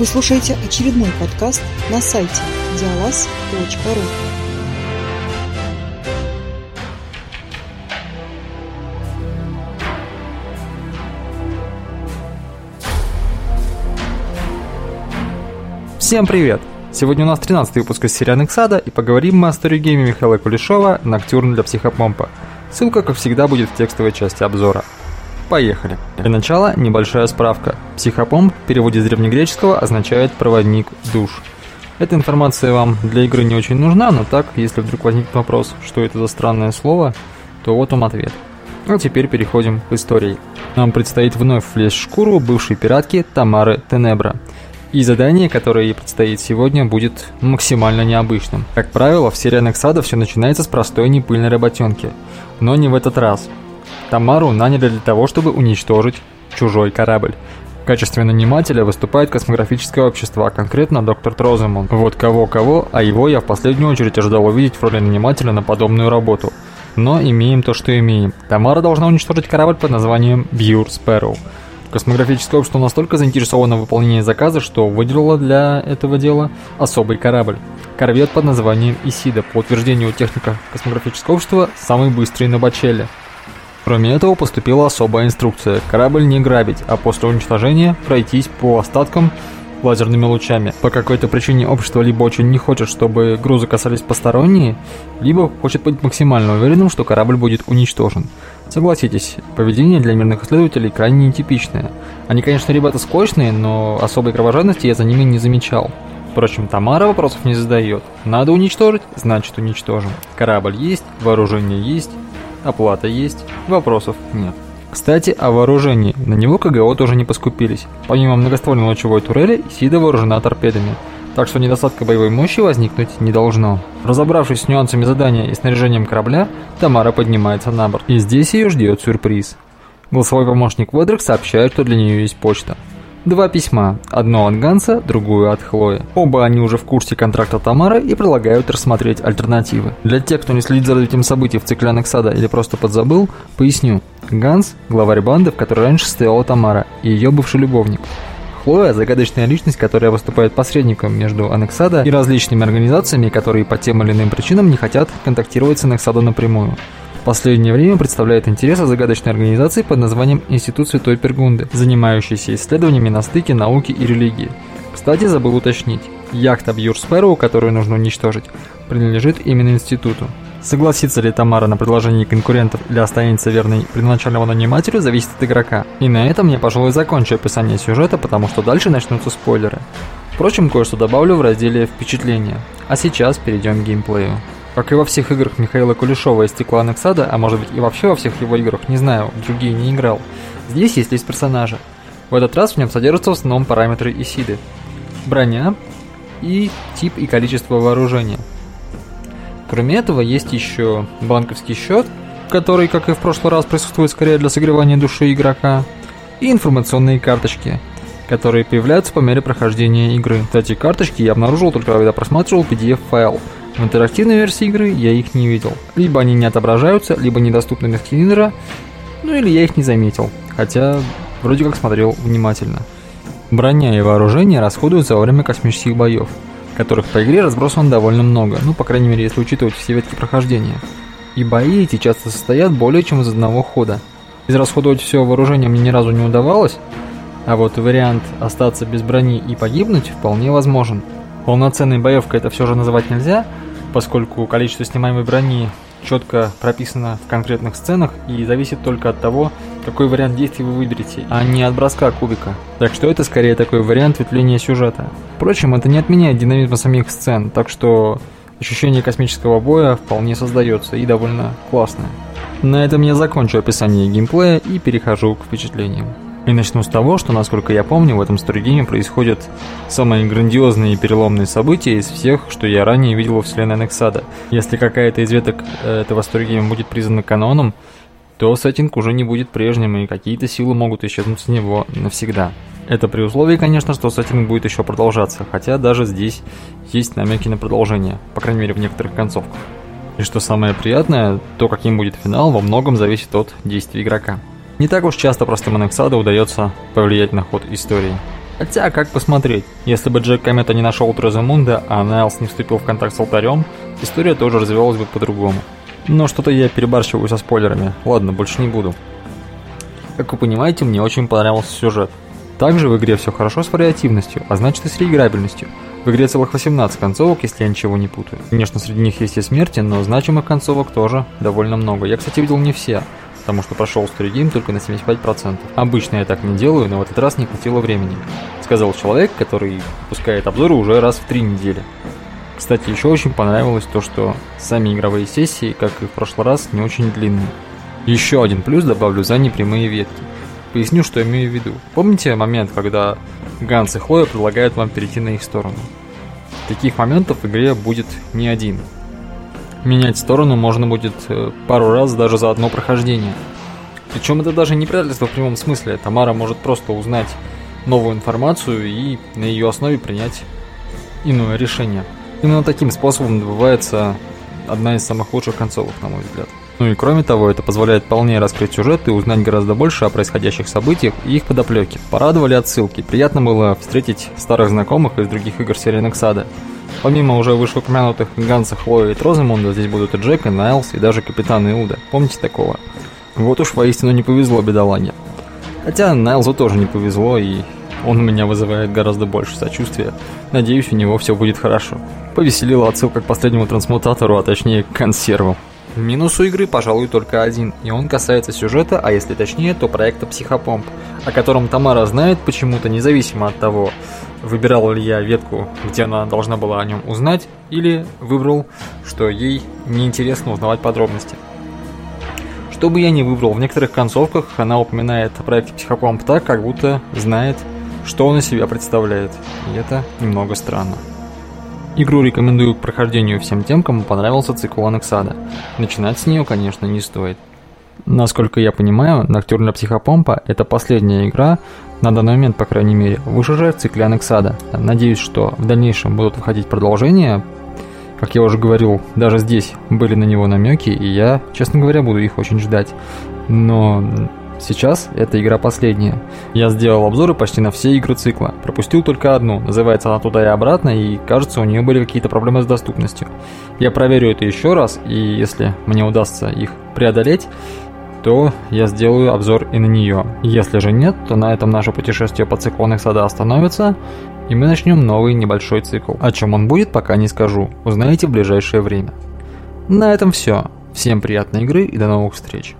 Вы слушаете очередной подкаст на сайте диалаз.ру. Всем привет! Сегодня у нас 13 выпуск из серии Анексада, и поговорим мы о сторигейме Михаила Кулешова «Ноктюрн для психопомпа». Ссылка, как всегда, будет в текстовой части обзора. Поехали. Для начала небольшая справка. Психопомп в переводе с древнегреческого означает «проводник душ». Эта информация вам для игры не очень нужна, но так, если вдруг возникнет вопрос, что это за странное слово, то вот вам ответ. А теперь переходим к истории. Нам предстоит вновь влезть в шкуру бывшей пиратки Тамары Тенебра – и задание, которое ей предстоит сегодня, будет максимально необычным. Как правило, в серии Нексада все начинается с простой непыльной работенки. Но не в этот раз. Тамару наняли для того, чтобы уничтожить чужой корабль. В качестве нанимателя выступает космографическое общество, а конкретно доктор Троземон. Вот кого-кого, а его я в последнюю очередь ожидал увидеть в роли нанимателя на подобную работу. Но имеем то, что имеем. Тамара должна уничтожить корабль под названием Бьюр Спэроу. Космографическое общество настолько заинтересовано в выполнении заказа, что выделило для этого дела особый корабль. Корвет под названием Исида, по утверждению техника космографического общества, самый быстрый на Бачеле. Кроме этого, поступила особая инструкция – корабль не грабить, а после уничтожения пройтись по остаткам лазерными лучами. По какой-то причине общество либо очень не хочет, чтобы грузы касались посторонние, либо хочет быть максимально уверенным, что корабль будет уничтожен. Согласитесь, поведение для мирных исследователей крайне нетипичное. Они, конечно, ребята скучные, но особой кровожадности я за ними не замечал. Впрочем, Тамара вопросов не задает. Надо уничтожить, значит уничтожим. Корабль есть, вооружение есть, оплата есть, вопросов нет. Кстати, о вооружении. На него КГО тоже не поскупились. Помимо многоствольной лучевой турели, Сида вооружена торпедами. Так что недостатка боевой мощи возникнуть не должно. Разобравшись с нюансами задания и снаряжением корабля, Тамара поднимается на борт. И здесь ее ждет сюрприз. Голосовой помощник Ведрик сообщает, что для нее есть почта. Два письма, одно от Ганса, другое от Хлои. Оба они уже в курсе контракта Тамары и предлагают рассмотреть альтернативы. Для тех, кто не следит за развитием событий в цикле Анексада или просто подзабыл, поясню. Ганс – главарь банды, в которой раньше стояла Тамара, и ее бывший любовник. Хлоя – загадочная личность, которая выступает посредником между Анексада и различными организациями, которые по тем или иным причинам не хотят контактировать с Анексадом напрямую. В последнее время представляет интерес загадочной организации под названием Институт Святой Пергунды, занимающейся исследованиями на стыке науки и религии. Кстати, забыл уточнить, яхта Бьюр Спэроу, которую нужно уничтожить, принадлежит именно институту. Согласится ли Тамара на предложение конкурентов или останется верной первоначальному нанимателю, зависит от игрока. И на этом я, пожалуй, закончу описание сюжета, потому что дальше начнутся спойлеры. Впрочем, кое-что добавлю в разделе «Впечатления». А сейчас перейдем к геймплею. Как и во всех играх Михаила Кулешова из Стекла Нексада, а может быть и вообще во всех его играх, не знаю, другие не играл, здесь есть лист персонажа. В этот раз в нем содержатся в основном параметры Исиды. Броня и тип и количество вооружения. Кроме этого, есть еще банковский счет, который, как и в прошлый раз, присутствует скорее для согревания души игрока, и информационные карточки, которые появляются по мере прохождения игры. Эти карточки я обнаружил только когда просматривал PDF-файл, в интерактивной версии игры я их не видел. Либо они не отображаются, либо недоступны для скиннера, ну или я их не заметил, хотя вроде как смотрел внимательно. Броня и вооружение расходуются во время космических боев, которых по игре разбросано довольно много, ну по крайней мере если учитывать все ветки прохождения. И бои эти часто состоят более чем из одного хода. Израсходовать все вооружение мне ни разу не удавалось, а вот вариант остаться без брони и погибнуть вполне возможен. Полноценной боевкой это все же называть нельзя, поскольку количество снимаемой брони четко прописано в конкретных сценах и зависит только от того, какой вариант действий вы выберете, а не от броска кубика. Так что это скорее такой вариант ветвления сюжета. Впрочем, это не отменяет динамизма самих сцен, так что ощущение космического боя вполне создается и довольно классное. На этом я закончу описание геймплея и перехожу к впечатлениям. И начну с того, что, насколько я помню, в этом сторигейме происходят самые грандиозные и переломные события из всех, что я ранее видел во вселенной Нексада. Если какая-то из веток э, этого сторигейма будет признана каноном, то сеттинг уже не будет прежним, и какие-то силы могут исчезнуть с него навсегда. Это при условии, конечно, что сеттинг будет еще продолжаться, хотя даже здесь есть намеки на продолжение, по крайней мере в некоторых концовках. И что самое приятное, то каким будет финал, во многом зависит от действий игрока. Не так уж часто простым Анексаду удается повлиять на ход истории. Хотя, как посмотреть, если бы Джек Комета не нашел Трозамунда, а Найлс не вступил в контакт с алтарем, история тоже развивалась бы по-другому. Но что-то я перебарщиваю со спойлерами. Ладно, больше не буду. Как вы понимаете, мне очень понравился сюжет. Также в игре все хорошо с вариативностью, а значит и с реиграбельностью. В игре целых 18 концовок, если я ничего не путаю. Конечно, среди них есть и смерти, но значимых концовок тоже довольно много. Я, кстати, видел не все, потому что прошел Game только на 75%. Обычно я так не делаю, но в этот раз не хватило времени. Сказал человек, который выпускает обзоры уже раз в три недели. Кстати, еще очень понравилось то, что сами игровые сессии, как и в прошлый раз, не очень длинные. Еще один плюс добавлю за непрямые ветки. Поясню, что имею в виду. Помните момент, когда Ганс и Хлоя предлагают вам перейти на их сторону? Таких моментов в игре будет не один. Менять сторону можно будет э, пару раз даже за одно прохождение. Причем это даже не предательство в прямом смысле. Тамара может просто узнать новую информацию и на ее основе принять иное решение. Именно таким способом добывается одна из самых лучших концовок, на мой взгляд. Ну и кроме того, это позволяет полнее раскрыть сюжет и узнать гораздо больше о происходящих событиях и их подоплеке. Порадовали отсылки. Приятно было встретить старых знакомых из других игр серии Нексада. Помимо уже вышеупомянутых Ганса, Хлоя и Троземунда, здесь будут и Джек, и Найлс, и даже Капитан Иуда. Помните такого? Вот уж воистину не повезло бедолаге. Хотя Найлзу тоже не повезло, и он у меня вызывает гораздо больше сочувствия. Надеюсь, у него все будет хорошо. Повеселила отсылка к последнему трансмутатору, а точнее к консерву. Минус у игры, пожалуй, только один, и он касается сюжета, а если точнее, то проекта Психопомп, о котором Тамара знает почему-то, независимо от того, выбирал ли я ветку, где она должна была о нем узнать, или выбрал, что ей неинтересно узнавать подробности. Что бы я ни выбрал, в некоторых концовках она упоминает о проекте Психопомп так, как будто знает, что он из себя представляет, и это немного странно. Игру рекомендую к прохождению всем тем, кому понравился цикл Анексада. Начинать с нее, конечно, не стоит. Насколько я понимаю, Ноктюрна Психопомпа – это последняя игра, на данный момент, по крайней мере, вышедшая в цикле Анексада. Надеюсь, что в дальнейшем будут выходить продолжения. Как я уже говорил, даже здесь были на него намеки, и я, честно говоря, буду их очень ждать. Но Сейчас эта игра последняя. Я сделал обзоры почти на все игры цикла. Пропустил только одну. Называется она туда и обратно, и кажется, у нее были какие-то проблемы с доступностью. Я проверю это еще раз, и если мне удастся их преодолеть, то я сделаю обзор и на нее. Если же нет, то на этом наше путешествие по циклу Нексада остановится, и мы начнем новый небольшой цикл. О чем он будет, пока не скажу. Узнаете в ближайшее время. На этом все. Всем приятной игры и до новых встреч.